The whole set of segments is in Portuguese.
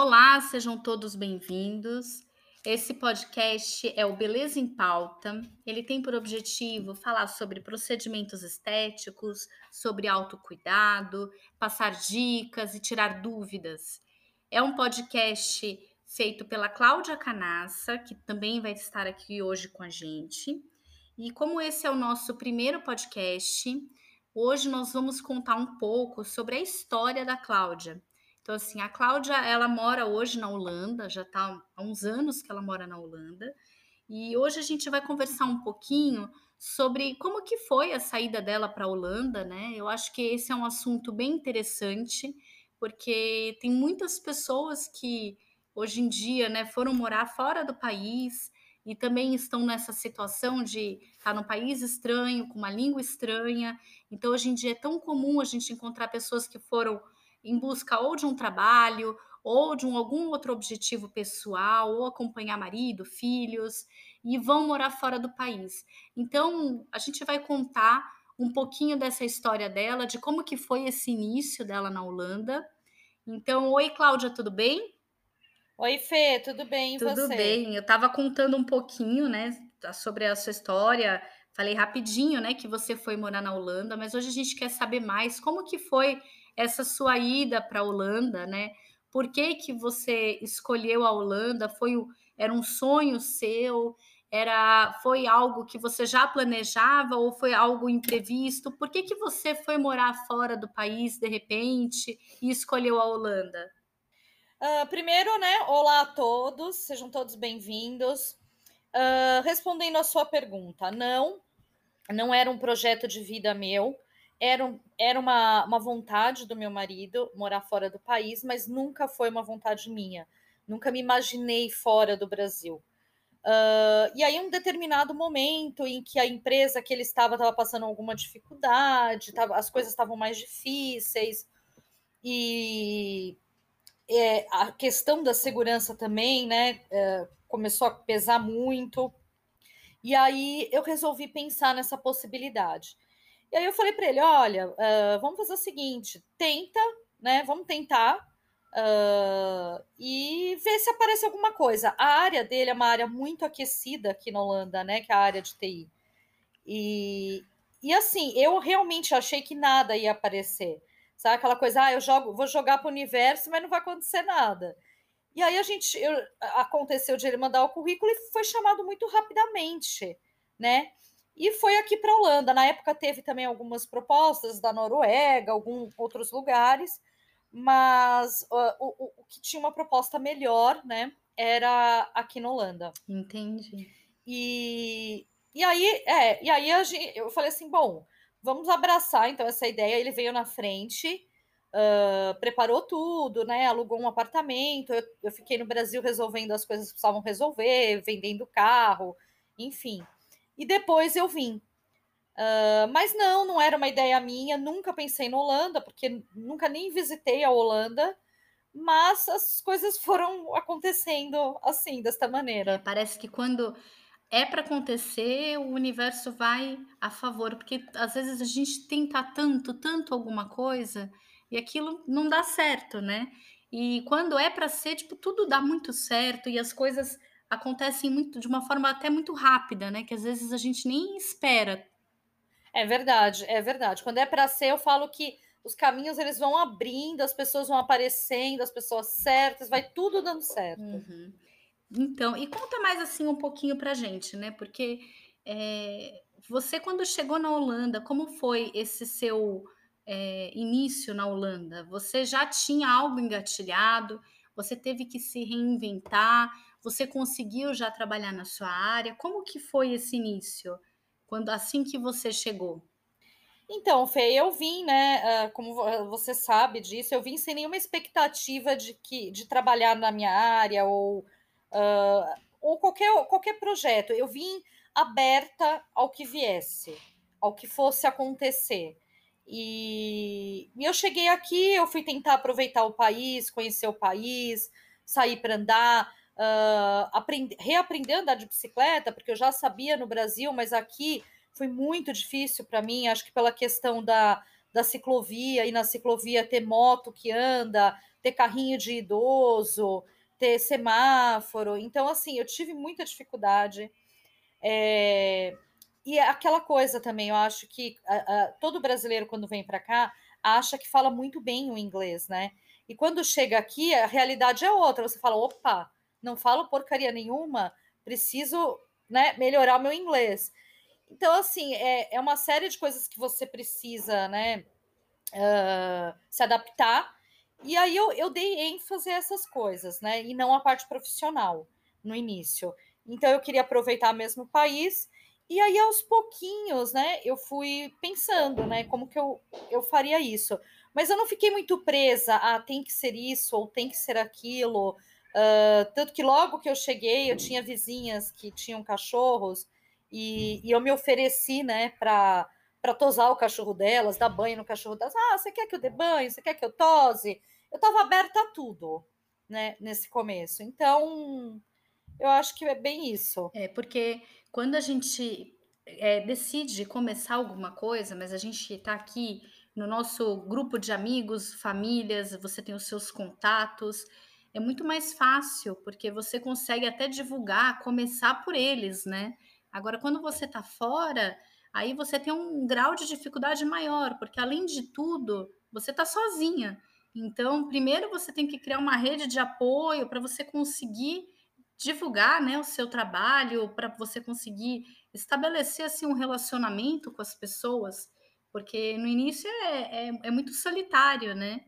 Olá, sejam todos bem-vindos. Esse podcast é o Beleza em Pauta. Ele tem por objetivo falar sobre procedimentos estéticos, sobre autocuidado, passar dicas e tirar dúvidas. É um podcast feito pela Cláudia Canassa, que também vai estar aqui hoje com a gente. E como esse é o nosso primeiro podcast, hoje nós vamos contar um pouco sobre a história da Cláudia. Então, assim, a Cláudia, ela mora hoje na Holanda, já está há uns anos que ela mora na Holanda, e hoje a gente vai conversar um pouquinho sobre como que foi a saída dela para a Holanda, né? Eu acho que esse é um assunto bem interessante, porque tem muitas pessoas que hoje em dia, né, foram morar fora do país e também estão nessa situação de estar num país estranho, com uma língua estranha. Então, hoje em dia é tão comum a gente encontrar pessoas que foram em busca ou de um trabalho, ou de um, algum outro objetivo pessoal, ou acompanhar marido, filhos, e vão morar fora do país. Então, a gente vai contar um pouquinho dessa história dela, de como que foi esse início dela na Holanda. Então, oi Cláudia, tudo bem? Oi Fê, tudo bem e tudo você? Tudo bem. Eu estava contando um pouquinho, né, sobre a sua história. Falei rapidinho, né, que você foi morar na Holanda, mas hoje a gente quer saber mais como que foi essa sua ida para a Holanda, né? Por que, que você escolheu a Holanda? Foi era um sonho seu? Era foi algo que você já planejava ou foi algo imprevisto? Por que, que você foi morar fora do país de repente e escolheu a Holanda? Uh, primeiro, né? Olá a todos, sejam todos bem-vindos. Uh, respondendo a sua pergunta, não, não era um projeto de vida meu era, era uma, uma vontade do meu marido morar fora do país, mas nunca foi uma vontade minha. Nunca me imaginei fora do Brasil. Uh, e aí, um determinado momento em que a empresa que ele estava estava passando alguma dificuldade, tava, as coisas estavam mais difíceis, e é, a questão da segurança também, né, é, começou a pesar muito. E aí eu resolvi pensar nessa possibilidade. E aí eu falei para ele: olha, uh, vamos fazer o seguinte, tenta, né? Vamos tentar uh, e ver se aparece alguma coisa. A área dele é uma área muito aquecida aqui na Holanda, né? Que é a área de TI. E, e assim, eu realmente achei que nada ia aparecer. Sabe aquela coisa, ah, eu jogo, vou jogar para o universo, mas não vai acontecer nada. E aí a gente eu, aconteceu de ele mandar o currículo e foi chamado muito rapidamente, né? E foi aqui para a Holanda. Na época teve também algumas propostas da Noruega, alguns outros lugares, mas uh, o, o, que tinha uma proposta melhor, né, era aqui na Holanda. Entendi. E, e aí, é, e aí gente, eu falei assim, bom, vamos abraçar então essa ideia. Ele veio na frente, uh, preparou tudo, né, alugou um apartamento. Eu, eu fiquei no Brasil resolvendo as coisas que precisavam resolver, vendendo carro, enfim e depois eu vim. Uh, mas não, não era uma ideia minha, nunca pensei na Holanda, porque nunca nem visitei a Holanda, mas as coisas foram acontecendo assim, desta maneira. É, parece que quando é para acontecer, o universo vai a favor, porque às vezes a gente tenta tanto, tanto alguma coisa e aquilo não dá certo, né? E quando é para ser, tipo, tudo dá muito certo e as coisas acontecem muito de uma forma até muito rápida, né? Que às vezes a gente nem espera. É verdade, é verdade. Quando é para ser, eu falo que os caminhos eles vão abrindo, as pessoas vão aparecendo, as pessoas certas, vai tudo dando certo. Uhum. Então, e conta mais assim um pouquinho pra gente, né? Porque é, você, quando chegou na Holanda, como foi esse seu é, início na Holanda? Você já tinha algo engatilhado? Você teve que se reinventar? Você conseguiu já trabalhar na sua área? Como que foi esse início? Quando assim que você chegou? Então, Fê, eu vim, né? Como você sabe disso, eu vim sem nenhuma expectativa de que de trabalhar na minha área ou, uh, ou qualquer, qualquer projeto. Eu vim aberta ao que viesse, ao que fosse acontecer. E, e eu cheguei aqui, eu fui tentar aproveitar o país, conhecer o país, sair para andar uh, aprend reaprender a andar de bicicleta, porque eu já sabia no Brasil, mas aqui foi muito difícil para mim, acho que pela questão da, da ciclovia, e na ciclovia ter moto que anda, ter carrinho de idoso, ter semáforo. Então, assim, eu tive muita dificuldade. É... E é aquela coisa também, eu acho que todo brasileiro, quando vem para cá, acha que fala muito bem o inglês, né? E quando chega aqui, a realidade é outra. Você fala, opa, não falo porcaria nenhuma, preciso né, melhorar o meu inglês. Então, assim, é, é uma série de coisas que você precisa, né, uh, se adaptar. E aí eu, eu dei ênfase a essas coisas, né, e não a parte profissional no início. Então, eu queria aproveitar mesmo o país. E aí, aos pouquinhos, né, eu fui pensando, né, como que eu, eu faria isso. Mas eu não fiquei muito presa a tem que ser isso ou tem que ser aquilo. Uh, tanto que logo que eu cheguei, eu tinha vizinhas que tinham cachorros e, e eu me ofereci, né, para para tosar o cachorro delas, dar banho no cachorro delas. Ah, você quer que eu dê banho? Você quer que eu tose? Eu estava aberta a tudo, né, nesse começo. Então, eu acho que é bem isso. É, porque quando a gente é, decide começar alguma coisa, mas a gente está aqui no nosso grupo de amigos, famílias, você tem os seus contatos, é muito mais fácil, porque você consegue até divulgar, começar por eles, né? Agora, quando você está fora, aí você tem um grau de dificuldade maior, porque além de tudo, você está sozinha. Então, primeiro você tem que criar uma rede de apoio para você conseguir divulgar né, o seu trabalho, para você conseguir estabelecer assim, um relacionamento com as pessoas, porque no início é, é, é muito solitário, né?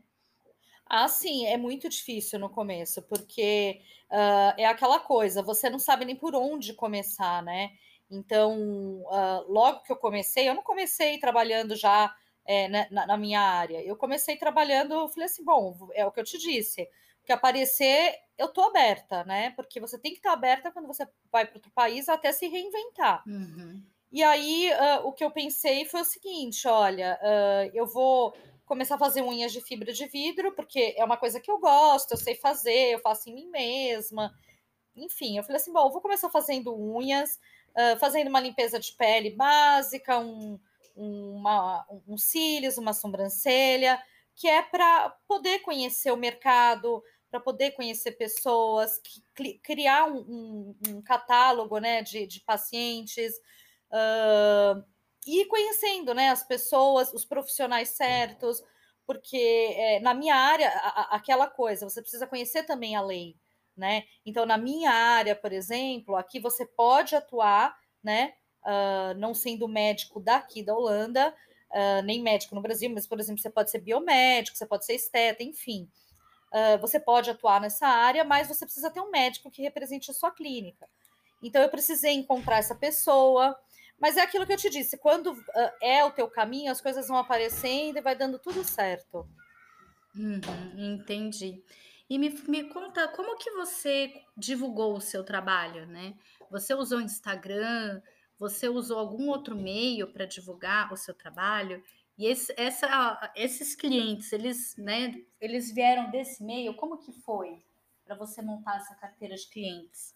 Ah, sim, é muito difícil no começo, porque uh, é aquela coisa, você não sabe nem por onde começar, né? Então, uh, logo que eu comecei, eu não comecei trabalhando já é, na, na, minha área, eu comecei trabalhando, eu falei assim, bom, é o que eu te disse, que aparecer, eu tô aberta, né? Porque você tem que estar aberta quando você vai para outro país até se reinventar. Uhum. E aí, uh, o que eu pensei foi o seguinte: olha, uh, eu vou começar a fazer unhas de fibra de vidro, porque é uma coisa que eu gosto, eu sei fazer, eu faço em mim mesma. Enfim, eu falei assim: bom, vou começar fazendo unhas, uh, fazendo uma limpeza de pele básica, um, uma, um cílios, uma sobrancelha, que é para poder conhecer o mercado, para poder conhecer pessoas, criar um, um, um catálogo né, de, de pacientes. Uh, ir conhecendo né, as pessoas, os profissionais certos, porque é, na minha área, a, aquela coisa, você precisa conhecer também a lei, né? Então, na minha área, por exemplo, aqui você pode atuar, né? Uh, não sendo médico daqui da Holanda, uh, nem médico no Brasil, mas, por exemplo, você pode ser biomédico, você pode ser esteta, enfim. Uh, você pode atuar nessa área, mas você precisa ter um médico que represente a sua clínica. Então, eu precisei encontrar essa pessoa, mas é aquilo que eu te disse, quando uh, é o teu caminho, as coisas vão aparecendo e vai dando tudo certo. Uhum, entendi. E me, me conta como que você divulgou o seu trabalho, né? Você usou Instagram, você usou algum outro meio para divulgar o seu trabalho? E esse, essa, esses clientes, eles, né, eles vieram desse meio? Como que foi para você montar essa carteira de clientes?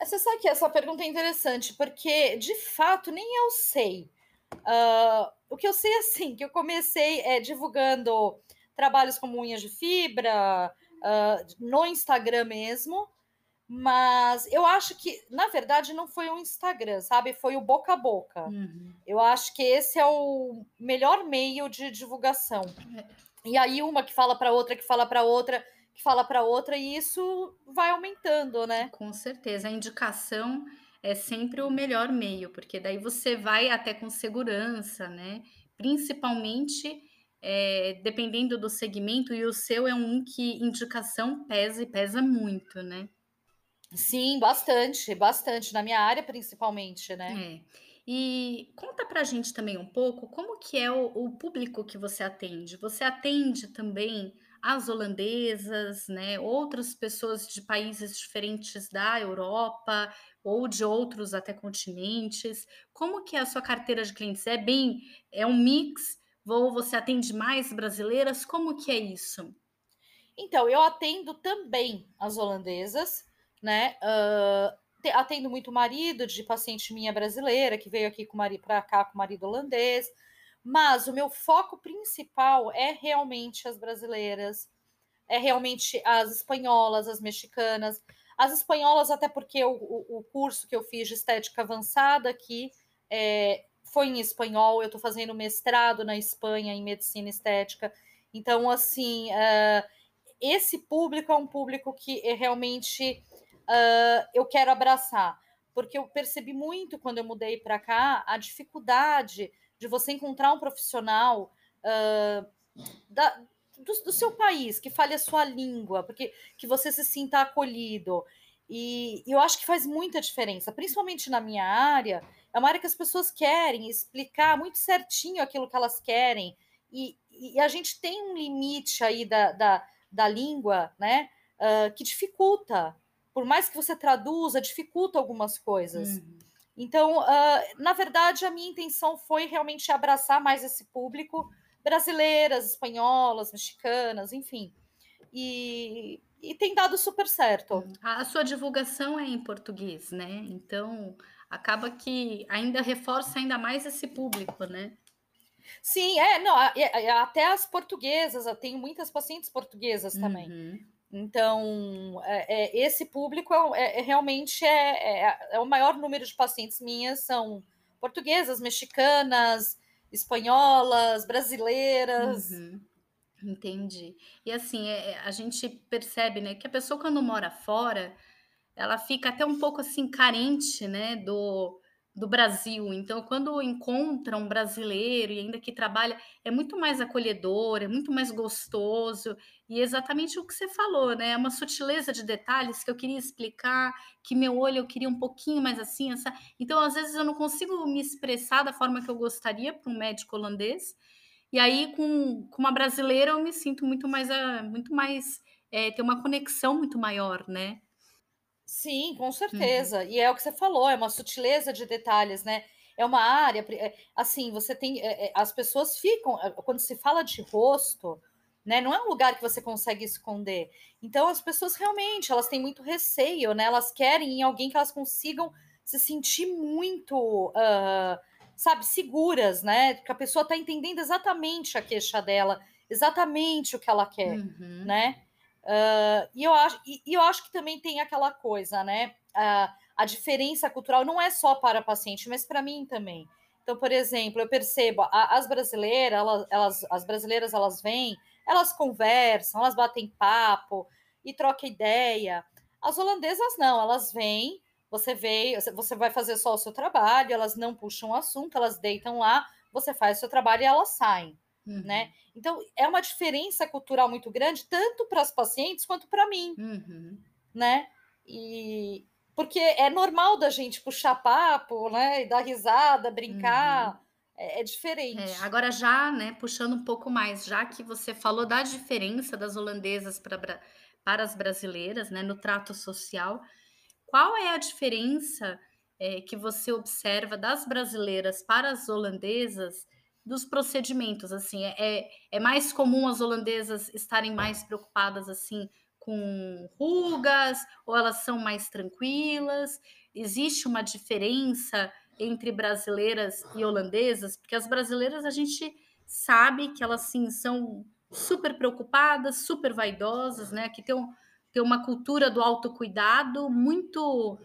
Você sabe que essa pergunta é interessante, porque de fato nem eu sei. Uh, o que eu sei é assim, que eu comecei é, divulgando trabalhos como unhas de fibra, uh, no Instagram mesmo, mas eu acho que, na verdade, não foi o Instagram, sabe? Foi o boca a boca. Uhum. Eu acho que esse é o melhor meio de divulgação. É. E aí, uma que fala para outra, que fala para outra que fala para outra e isso vai aumentando, né? Com certeza. A indicação é sempre o melhor meio, porque daí você vai até com segurança, né? Principalmente é, dependendo do segmento, e o seu é um que indicação pesa e pesa muito, né? Sim, bastante, bastante, na minha área principalmente, né? É. E conta pra gente também um pouco como que é o, o público que você atende. Você atende também as holandesas, né, outras pessoas de países diferentes da Europa ou de outros até continentes. Como que é a sua carteira de clientes? É bem, é um mix? Ou você atende mais brasileiras? Como que é isso? Então, eu atendo também as holandesas, né? Uh, atendo muito marido de paciente minha brasileira que veio aqui com marido para cá com marido holandês mas o meu foco principal é realmente as brasileiras, é realmente as espanholas, as mexicanas. As espanholas, até porque o, o, curso que eu fiz de estética avançada aqui é, foi em espanhol, eu estou fazendo mestrado na Espanha em medicina estética. Então, assim, uh, esse público é um público que é realmente uh, eu quero abraçar, porque eu percebi muito quando eu mudei para cá a dificuldade de você encontrar um profissional uh, da, do, do, seu país que fale a sua língua, porque que você se sinta acolhido. E, e eu acho que faz muita diferença, principalmente na minha área. É uma área que as pessoas querem explicar muito certinho aquilo que elas querem. E, e a gente tem um limite aí da, da, da língua, né? Uh, que dificulta. Por mais que você traduza, dificulta algumas coisas. Uhum. Então, uh, na verdade, a minha intenção foi realmente abraçar mais esse público, brasileiras, espanholas, mexicanas, enfim. E, e tem dado super certo. Uhum. A sua divulgação é em português, né? Então, acaba que ainda reforça ainda mais esse público, né? Sim, é, não, até as portuguesas, eu tenho muitas pacientes portuguesas também. Uhum. Então, é, é, esse público é, é realmente é, é, é, o maior número de pacientes minhas são portuguesas, mexicanas, espanholas, brasileiras. Uhum. Entendi. E assim, é, a gente percebe, né, que a pessoa quando mora fora, ela fica até um pouco assim carente, né, do do Brasil. Então, quando encontra um brasileiro e ainda que trabalha, é muito mais acolhedor, é muito mais gostoso. E exatamente o que você falou, né? É uma sutileza de detalhes que eu queria explicar, que meu olho eu queria um pouquinho mais assim. Essa... Então, às vezes, eu não consigo me expressar da forma que eu gostaria para um médico holandês. E aí, com, com uma brasileira, eu me sinto muito mais, ah, muito mais, é, ter uma conexão muito maior, né? Sim, com Uhum. certeza. E é o que você falou, é uma sutileza de detalhes, né? É uma área, é, assim, você tem, é, é, as pessoas ficam, quando se fala de rosto, né? Não é um lugar que você consegue esconder. Então, as pessoas realmente, elas têm muito receio, né? Elas querem em alguém que elas consigam se sentir muito, ah, sabe, seguras, né? Que a pessoa está entendendo exatamente a queixa dela, exatamente o que ela quer, Uhum. né? Uh, e, eu acho, e, e, eu acho que também tem aquela coisa, né? Uh, a diferença cultural não é só para paciente, mas para mim também. Então, por exemplo, eu percebo a, as brasileiras, elas, elas, as brasileiras elas vêm, elas conversam, elas batem papo e trocam ideia. As holandesas não, elas vêm, você veio, você vai fazer só o seu trabalho, elas não puxam o assunto, elas deitam lá, você faz o seu trabalho e elas saem uhum. né? Então, é uma diferença cultural muito grande, tanto para as pacientes quanto para mim, uhum. né? E porque é normal da gente puxar papo, né? E dar risada, brincar. Uhum. É, é, diferente. É, agora, já, né, puxando um pouco mais, já que você falou da diferença das holandesas para, para as brasileiras, né, no trato social, qual é a diferença é, que você observa das brasileiras para as holandesas dos procedimentos, assim, é, é, é mais comum as holandesas estarem mais preocupadas, assim, com rugas, ou elas são mais tranquilas? Existe uma diferença entre brasileiras e holandesas? Porque as brasileiras a gente sabe que elas, sim, são super preocupadas, super vaidosas, né? Que tem, um, tem uma cultura do autocuidado muito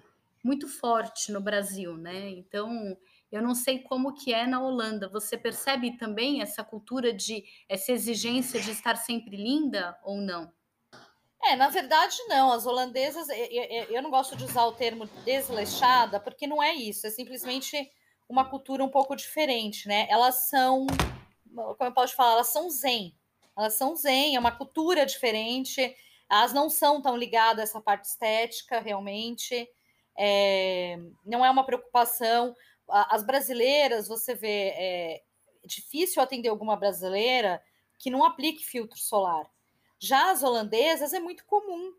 muito forte no Brasil, né? Então, eu não sei como que é na Holanda. Você percebe também essa cultura de essa exigência de estar sempre linda ou não? É, na verdade não. As holandesas, eu não gosto de usar o termo desleixada, porque não é isso. É simplesmente uma cultura um pouco diferente, né? Elas são, como eu posso falar, elas são zen. Elas são zen, é uma cultura diferente. Elas não são tão ligadas a essa parte estética, realmente. É, não é uma preocupação as brasileiras, você vê, é difícil atender alguma brasileira que não aplique filtro solar. Já as holandesas é muito comum,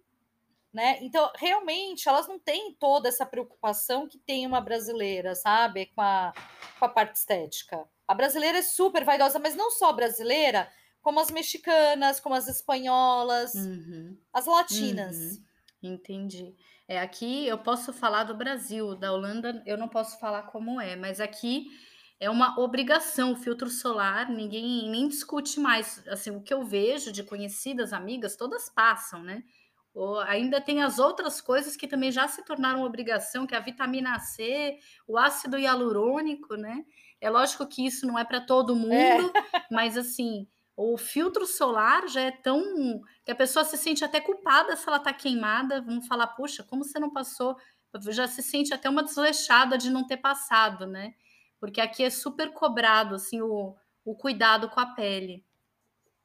né? Então, realmente, elas não têm toda essa preocupação que tem uma brasileira, sabe? Com a, com a parte estética. A brasileira é super vaidosa, mas não só brasileira, como as mexicanas, como as espanholas, uhum. as latinas. Uhum. Entendi. É, aqui eu posso falar do Brasil, da Holanda eu não posso falar como é, mas aqui é uma obrigação o filtro solar, ninguém nem discute mais. Assim, o que eu vejo de conhecidas amigas, todas passam, né? Ou ainda tem as outras coisas que também já se tornaram obrigação, que é a vitamina C, o ácido hialurônico, né? É lógico que isso não é para todo mundo, é. mas assim, o filtro solar já é tão que a pessoa se sente até culpada se ela está queimada. Vamos falar, puxa, como você não passou? Já se sente até uma desleixada de não ter passado, né? Porque aqui é super cobrado assim o, o cuidado com a pele.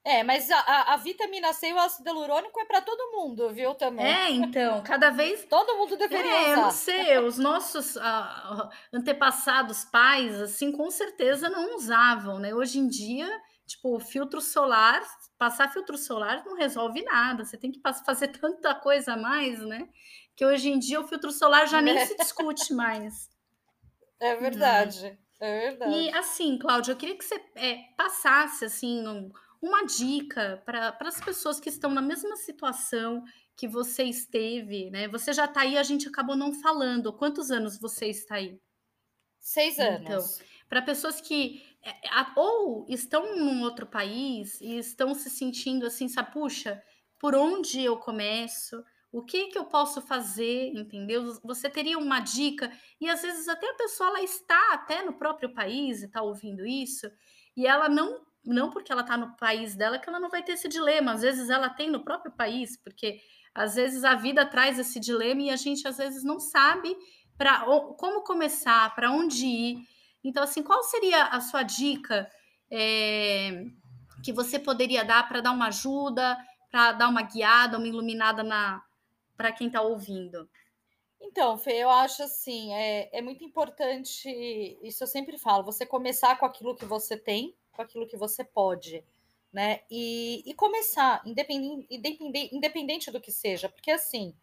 É, mas a, a, vitamina C e o ácido hialurônico é para todo mundo, viu, também. É, então, cada vez... todo mundo deveria é, usar. Eu não sei, os nossos uh, antepassados pais, assim, com certeza não usavam, né? Hoje em dia, tipo, filtro solar, passar filtro solar não resolve nada, você tem que fazer tanta coisa a mais, né? Que hoje em dia o filtro solar já nem se discute mais. É verdade, né? é verdade. E assim, Cláudia, eu queria que você é, passasse, assim... Um, uma dica para as pessoas que estão na mesma situação que você esteve, né? Você já está aí, a gente acabou não falando. Quantos anos você está aí? Seis então, anos. Então, para pessoas que ou estão num outro país e estão se sentindo assim, sabe, puxa, por onde eu começo? O que que eu posso fazer, entendeu? Você teria uma dica e às vezes até a pessoa ela está até no próprio país e está ouvindo isso e ela não não porque ela está no país dela que ela não vai ter esse dilema. Às vezes ela tem no próprio país, porque às vezes a vida traz esse dilema e a gente às vezes não sabe para como começar, para onde ir. Então, assim, qual seria a sua dica é, que você poderia dar para dar uma ajuda, para dar uma guiada, uma iluminada na para quem está ouvindo? Então, Fê, eu acho assim, é, é muito importante, isso eu sempre falo, você começar com aquilo que você tem, com aquilo que você pode, né? E, e começar, independente, independente, independente do que seja, porque assim,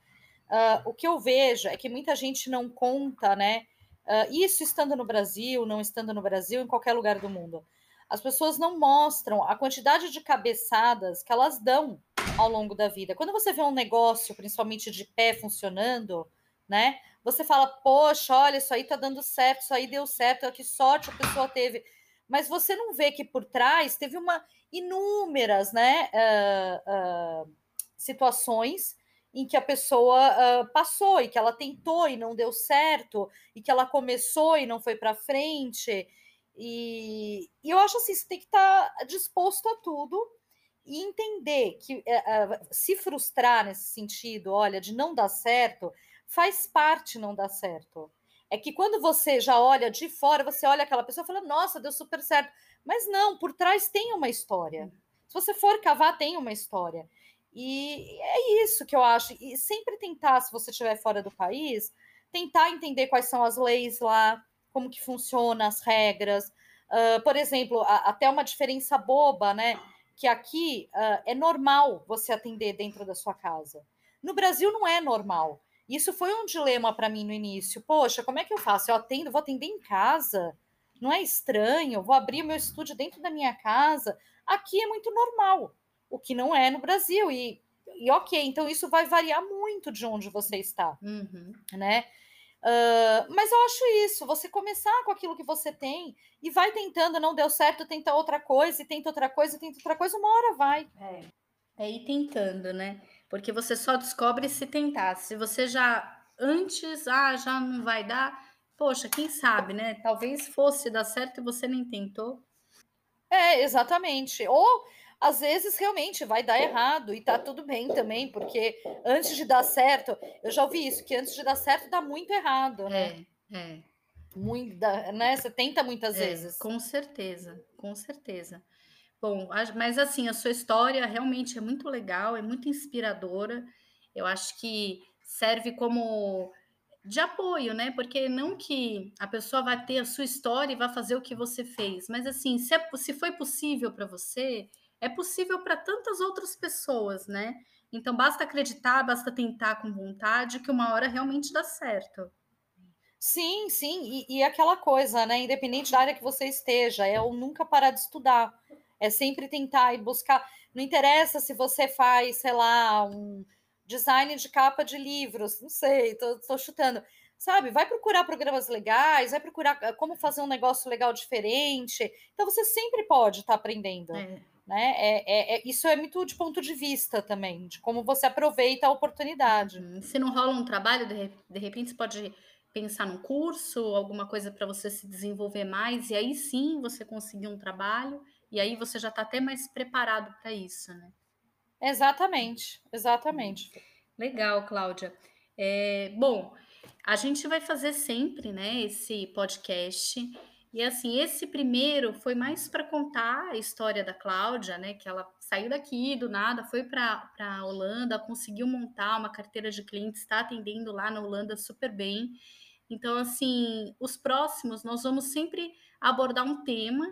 uh, o que eu vejo é que muita gente não conta, né? Uh, isso estando no Brasil, não estando no Brasil, em qualquer lugar do mundo. As pessoas não mostram a quantidade de cabeçadas que elas dão ao longo da vida. Quando você vê um negócio, principalmente de pé, funcionando, né? Você fala, poxa, olha, isso aí tá dando certo, isso aí deu certo, que sorte a pessoa teve mas você não vê que por trás teve uma inúmeras né, uh, uh, situações em que a pessoa uh, passou e que ela tentou e não deu certo, e que ela começou e não foi para frente. E, e, eu acho assim, você tem que estar tá disposto a tudo e entender que se frustrar nesse sentido, olha, de não dar certo, faz parte não dar certo. É que quando você já olha de fora, você olha aquela pessoa e fala, nossa, deu super certo. Mas não, por trás tem uma história. Se você for cavar, tem uma história. E é isso que eu acho. E sempre tentar, se você estiver fora do país, tentar entender quais são as leis lá, como que funciona as regras. Uh, por exemplo, a, até uma diferença boba, né? Que aqui uh, é normal você atender dentro da sua casa. No Brasil não é normal. Isso foi um dilema para mim no início. Poxa, como é que eu faço? Eu atendo, vou atender em casa? Não é estranho? Vou abrir meu estúdio dentro da minha casa? Aqui é muito normal, o que não é no Brasil. E, e ok, então isso vai variar muito de onde você está, uhum. né? Uh, mas eu acho isso, você começar com aquilo que você tem e vai tentando, não deu certo, tenta outra coisa, e tenta outra coisa, e tenta outra coisa, uma hora vai. É, é ir tentando, né? Porque você só descobre se tentar. Se você já antes, ah, já não vai dar, poxa, quem sabe, né? Talvez fosse dar certo e você nem tentou. É, exatamente. Ou às vezes realmente vai dar errado e tá tudo bem também, porque antes de dar certo, eu já ouvi isso, que antes de dar certo dá muito errado, né? É, é. Muito, né? Você tenta muitas é, vezes. Com certeza, com certeza. Bom, mas assim, a sua história realmente é muito legal, é muito inspiradora. Eu acho que serve como de apoio, né? Porque não que a pessoa vai ter a sua história e vai fazer o que você fez, mas assim, se, é, se foi possível para você, é possível para tantas outras pessoas, né? Então basta acreditar, basta tentar com vontade, que uma hora realmente dá certo. Sim, sim, e, e aquela coisa, né? Independente da área que você esteja, é o nunca parar de estudar. É sempre tentar e buscar. Não interessa se você faz, sei lá, um design de capa de livros, não sei, tô, tô chutando. sabe? Vai procurar programas legais, vai procurar ah, como fazer um negócio legal diferente. Então você sempre pode estar tá aprendendo. É. Né? É, é, é, isso é muito de ponto de vista também, de como você aproveita a oportunidade. Uhum. Se não rola um trabalho, de, de repente você pode pensar num curso, alguma coisa para você se desenvolver mais, e aí sim você conseguir um trabalho, e aí você já está até mais preparado para isso, né? Exatamente, exatamente. Legal, Cláudia. É, bom, a gente vai fazer sempre, né, esse podcast. E assim, esse primeiro foi mais para contar a história da Cláudia, né, que ela saiu daqui do nada, foi para a Holanda, conseguiu montar uma carteira de clientes, está atendendo lá na Holanda super bem. Então, assim, os próximos nós vamos sempre abordar um tema,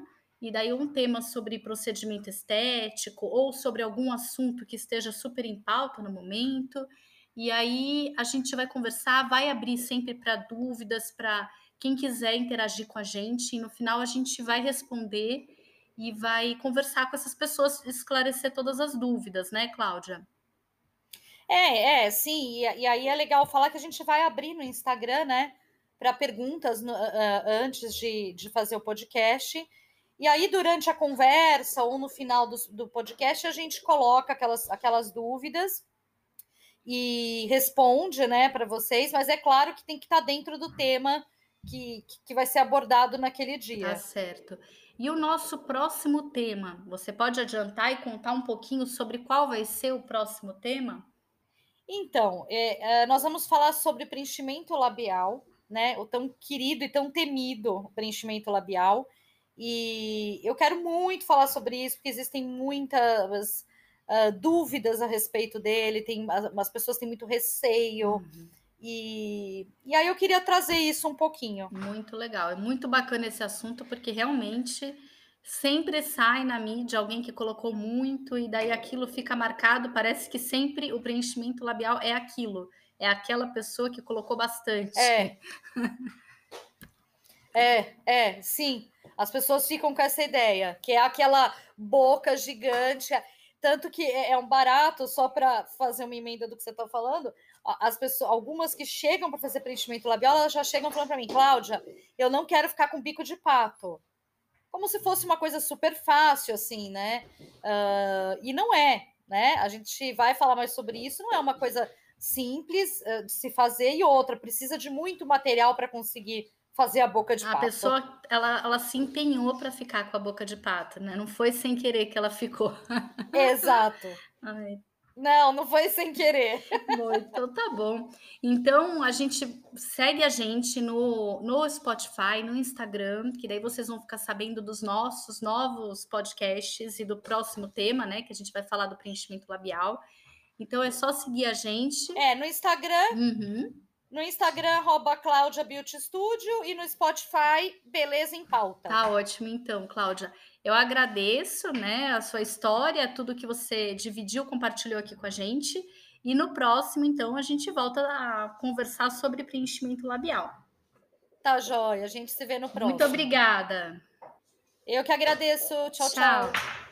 e daí um tema sobre procedimento estético ou sobre algum assunto que esteja super em pauta no momento. E aí a gente vai conversar, vai abrir sempre para dúvidas, para quem quiser interagir com a gente, e no final a gente vai responder e vai conversar com essas pessoas, esclarecer todas as dúvidas, né, Cláudia? É, é, sim. E, e aí é legal falar que a gente vai abrir no Instagram, né, para perguntas no, uh, antes de, de fazer o podcast. E aí, durante a conversa ou no final do, do podcast, a gente coloca aquelas, aquelas dúvidas e responde, né, para vocês, mas é claro que tem que estar tá dentro do tema que, que vai ser abordado naquele dia. Tá certo. E o nosso próximo tema, você pode adiantar e contar um pouquinho sobre qual vai ser o próximo tema? Então, é, é, nós vamos falar sobre preenchimento labial, né? O tão querido e tão temido preenchimento labial. E eu quero muito falar sobre isso, porque existem muitas uh, dúvidas a respeito dele, tem, as pessoas têm muito receio. Uhum. E, e aí eu queria trazer isso um pouquinho. Muito legal, é muito bacana esse assunto, porque realmente sempre sai na mídia alguém que colocou muito, e daí aquilo fica marcado. Parece que sempre o preenchimento labial é aquilo, é aquela pessoa que colocou bastante. É. é, é, sim. As pessoas ficam com essa ideia, que é aquela boca gigante. Tanto que é, é um barato, só para fazer uma emenda do que você está falando, as pessoas, algumas que chegam para fazer preenchimento labial, elas já chegam falando para mim, Cláudia, eu não quero ficar com bico de pato. Como se fosse uma coisa super fácil, assim, né? Uh, e não é, né? A gente vai falar mais sobre isso, não é uma coisa simples uh, de se fazer e outra, precisa de muito material para conseguir fazer a boca de a pato. A pessoa, ela, ela se empenhou para ficar com a boca de pato, né? Não foi sem querer que ela ficou. Exato. Ai. Não, não foi sem querer. Bom, então tá bom. Então a gente segue a gente no, no Spotify, no Instagram, que daí vocês vão ficar sabendo dos nossos novos podcasts e do próximo tema, né? Que a gente vai falar do preenchimento labial. Então é só seguir a gente. É, no Instagram. Uhum. No Instagram, arroba Cláudia Beauty Studio e no Spotify, Beleza em Pauta. Tá ótimo, então, Cláudia. Eu agradeço, né, a sua história, tudo que você dividiu, compartilhou aqui com a gente. E no próximo, então, a gente volta a conversar sobre preenchimento labial. Tá joia, a gente se vê no próximo. Muito obrigada. Eu que agradeço. tchau. tchau. tchau.